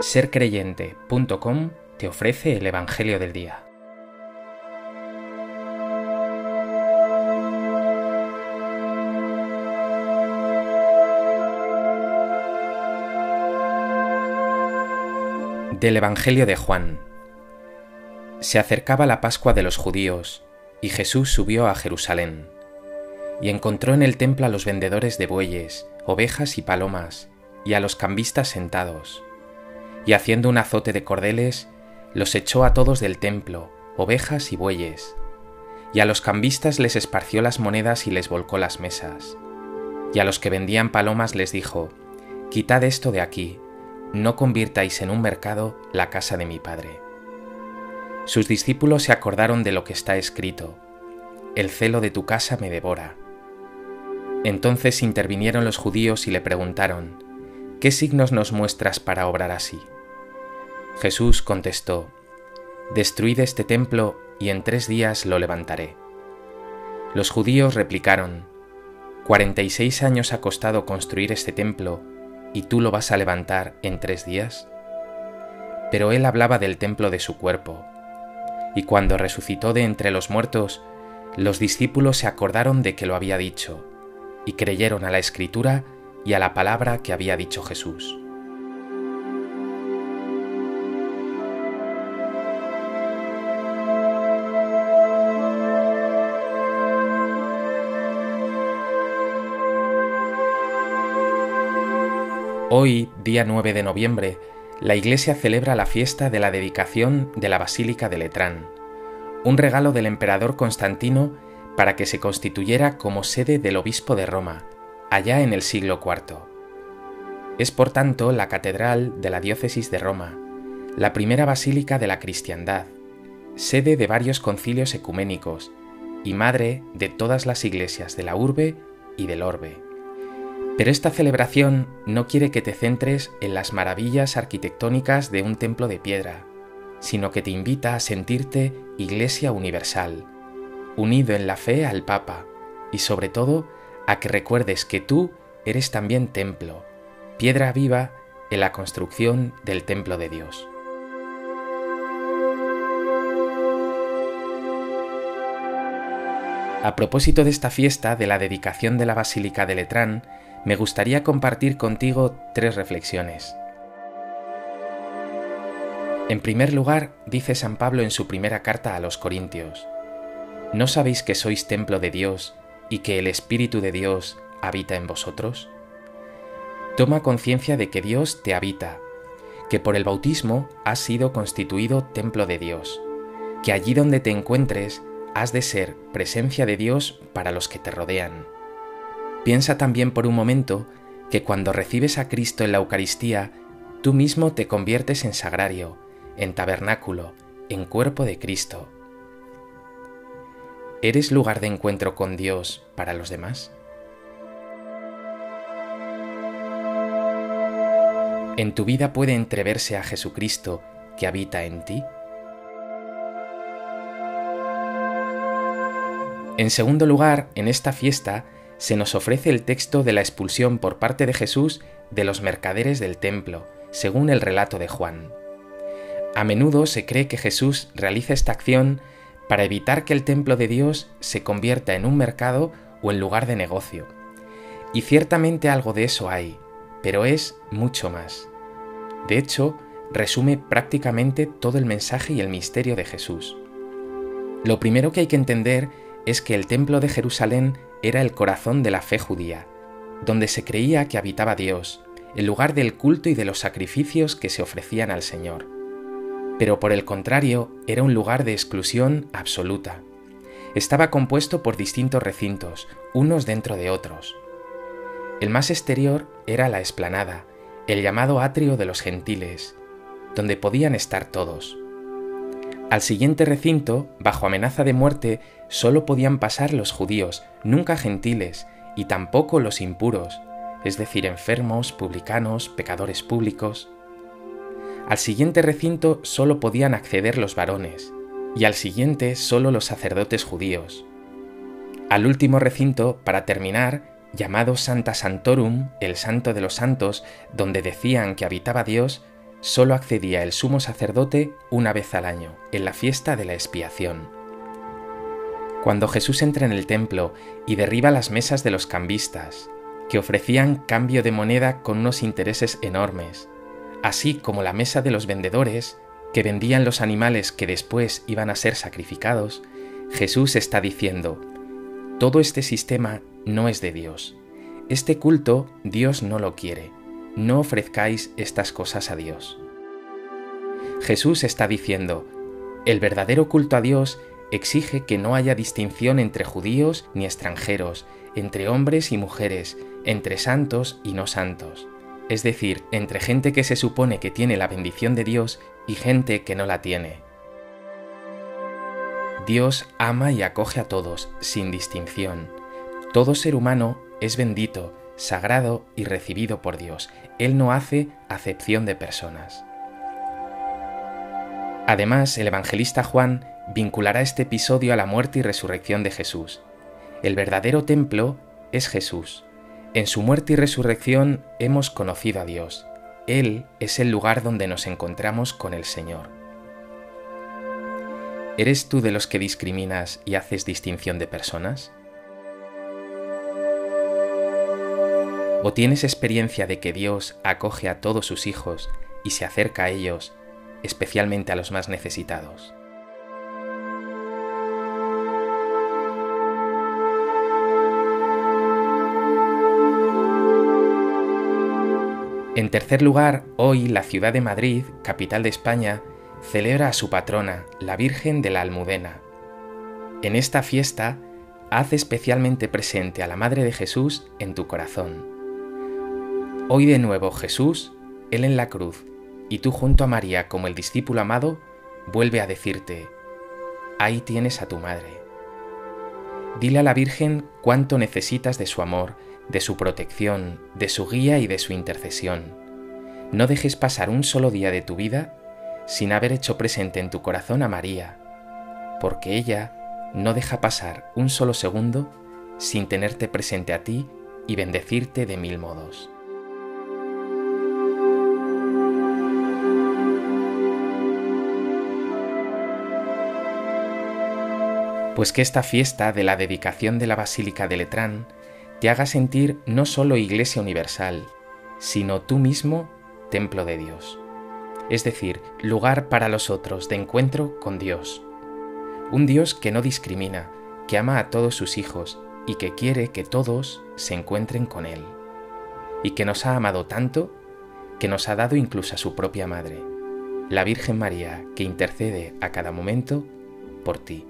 sercreyente.com te ofrece el Evangelio del Día. Del Evangelio de Juan. Se acercaba la Pascua de los judíos, y Jesús subió a Jerusalén, y encontró en el templo a los vendedores de bueyes, ovejas y palomas, y a los cambistas sentados y haciendo un azote de cordeles, los echó a todos del templo, ovejas y bueyes, y a los cambistas les esparció las monedas y les volcó las mesas, y a los que vendían palomas les dijo, Quitad esto de aquí, no convirtáis en un mercado la casa de mi Padre. Sus discípulos se acordaron de lo que está escrito, El celo de tu casa me devora. Entonces intervinieron los judíos y le preguntaron, ¿qué signos nos muestras para obrar así? Jesús contestó, Destruid este templo y en tres días lo levantaré. Los judíos replicaron, Cuarenta y seis años ha costado construir este templo y tú lo vas a levantar en tres días. Pero él hablaba del templo de su cuerpo, y cuando resucitó de entre los muertos, los discípulos se acordaron de que lo había dicho, y creyeron a la escritura y a la palabra que había dicho Jesús. Hoy, día 9 de noviembre, la Iglesia celebra la fiesta de la dedicación de la Basílica de Letrán, un regalo del emperador Constantino para que se constituyera como sede del obispo de Roma, allá en el siglo IV. Es por tanto la catedral de la diócesis de Roma, la primera basílica de la cristiandad, sede de varios concilios ecuménicos y madre de todas las iglesias de la urbe y del orbe. Pero esta celebración no quiere que te centres en las maravillas arquitectónicas de un templo de piedra, sino que te invita a sentirte Iglesia Universal, unido en la fe al Papa y sobre todo a que recuerdes que tú eres también templo, piedra viva en la construcción del templo de Dios. A propósito de esta fiesta de la dedicación de la Basílica de Letrán, me gustaría compartir contigo tres reflexiones. En primer lugar, dice San Pablo en su primera carta a los Corintios, ¿no sabéis que sois templo de Dios y que el Espíritu de Dios habita en vosotros? Toma conciencia de que Dios te habita, que por el bautismo has sido constituido templo de Dios, que allí donde te encuentres has de ser presencia de Dios para los que te rodean. Piensa también por un momento que cuando recibes a Cristo en la Eucaristía, tú mismo te conviertes en sagrario, en tabernáculo, en cuerpo de Cristo. ¿Eres lugar de encuentro con Dios para los demás? ¿En tu vida puede entreverse a Jesucristo que habita en ti? En segundo lugar, en esta fiesta se nos ofrece el texto de la expulsión por parte de Jesús de los mercaderes del templo, según el relato de Juan. A menudo se cree que Jesús realiza esta acción para evitar que el templo de Dios se convierta en un mercado o en lugar de negocio. Y ciertamente algo de eso hay, pero es mucho más. De hecho, resume prácticamente todo el mensaje y el misterio de Jesús. Lo primero que hay que entender es que el templo de Jerusalén era el corazón de la fe judía, donde se creía que habitaba Dios, el lugar del culto y de los sacrificios que se ofrecían al Señor. Pero por el contrario, era un lugar de exclusión absoluta. Estaba compuesto por distintos recintos, unos dentro de otros. El más exterior era la explanada, el llamado atrio de los gentiles, donde podían estar todos. Al siguiente recinto, bajo amenaza de muerte, solo podían pasar los judíos, nunca gentiles, y tampoco los impuros, es decir, enfermos, publicanos, pecadores públicos. Al siguiente recinto solo podían acceder los varones, y al siguiente solo los sacerdotes judíos. Al último recinto, para terminar, llamado Santa Santorum, el Santo de los Santos, donde decían que habitaba Dios, solo accedía el sumo sacerdote una vez al año, en la fiesta de la expiación. Cuando Jesús entra en el templo y derriba las mesas de los cambistas, que ofrecían cambio de moneda con unos intereses enormes, así como la mesa de los vendedores, que vendían los animales que después iban a ser sacrificados, Jesús está diciendo, todo este sistema no es de Dios. Este culto Dios no lo quiere. No ofrezcáis estas cosas a Dios. Jesús está diciendo, el verdadero culto a Dios exige que no haya distinción entre judíos ni extranjeros, entre hombres y mujeres, entre santos y no santos, es decir, entre gente que se supone que tiene la bendición de Dios y gente que no la tiene. Dios ama y acoge a todos, sin distinción. Todo ser humano es bendito, sagrado y recibido por Dios. Él no hace acepción de personas. Además, el evangelista Juan vinculará este episodio a la muerte y resurrección de Jesús. El verdadero templo es Jesús. En su muerte y resurrección hemos conocido a Dios. Él es el lugar donde nos encontramos con el Señor. ¿Eres tú de los que discriminas y haces distinción de personas? ¿O tienes experiencia de que Dios acoge a todos sus hijos y se acerca a ellos, especialmente a los más necesitados? En tercer lugar, hoy la ciudad de Madrid, capital de España, celebra a su patrona, la Virgen de la Almudena. En esta fiesta, haz especialmente presente a la Madre de Jesús en tu corazón. Hoy de nuevo Jesús, Él en la cruz, y tú junto a María como el discípulo amado, vuelve a decirte, ahí tienes a tu Madre. Dile a la Virgen cuánto necesitas de su amor, de su protección, de su guía y de su intercesión. No dejes pasar un solo día de tu vida sin haber hecho presente en tu corazón a María, porque ella no deja pasar un solo segundo sin tenerte presente a ti y bendecirte de mil modos. Pues que esta fiesta de la dedicación de la Basílica de Letrán te haga sentir no solo Iglesia Universal, sino tú mismo templo de Dios es decir, lugar para los otros de encuentro con Dios. Un Dios que no discrimina, que ama a todos sus hijos y que quiere que todos se encuentren con Él. Y que nos ha amado tanto que nos ha dado incluso a su propia Madre, la Virgen María, que intercede a cada momento por ti.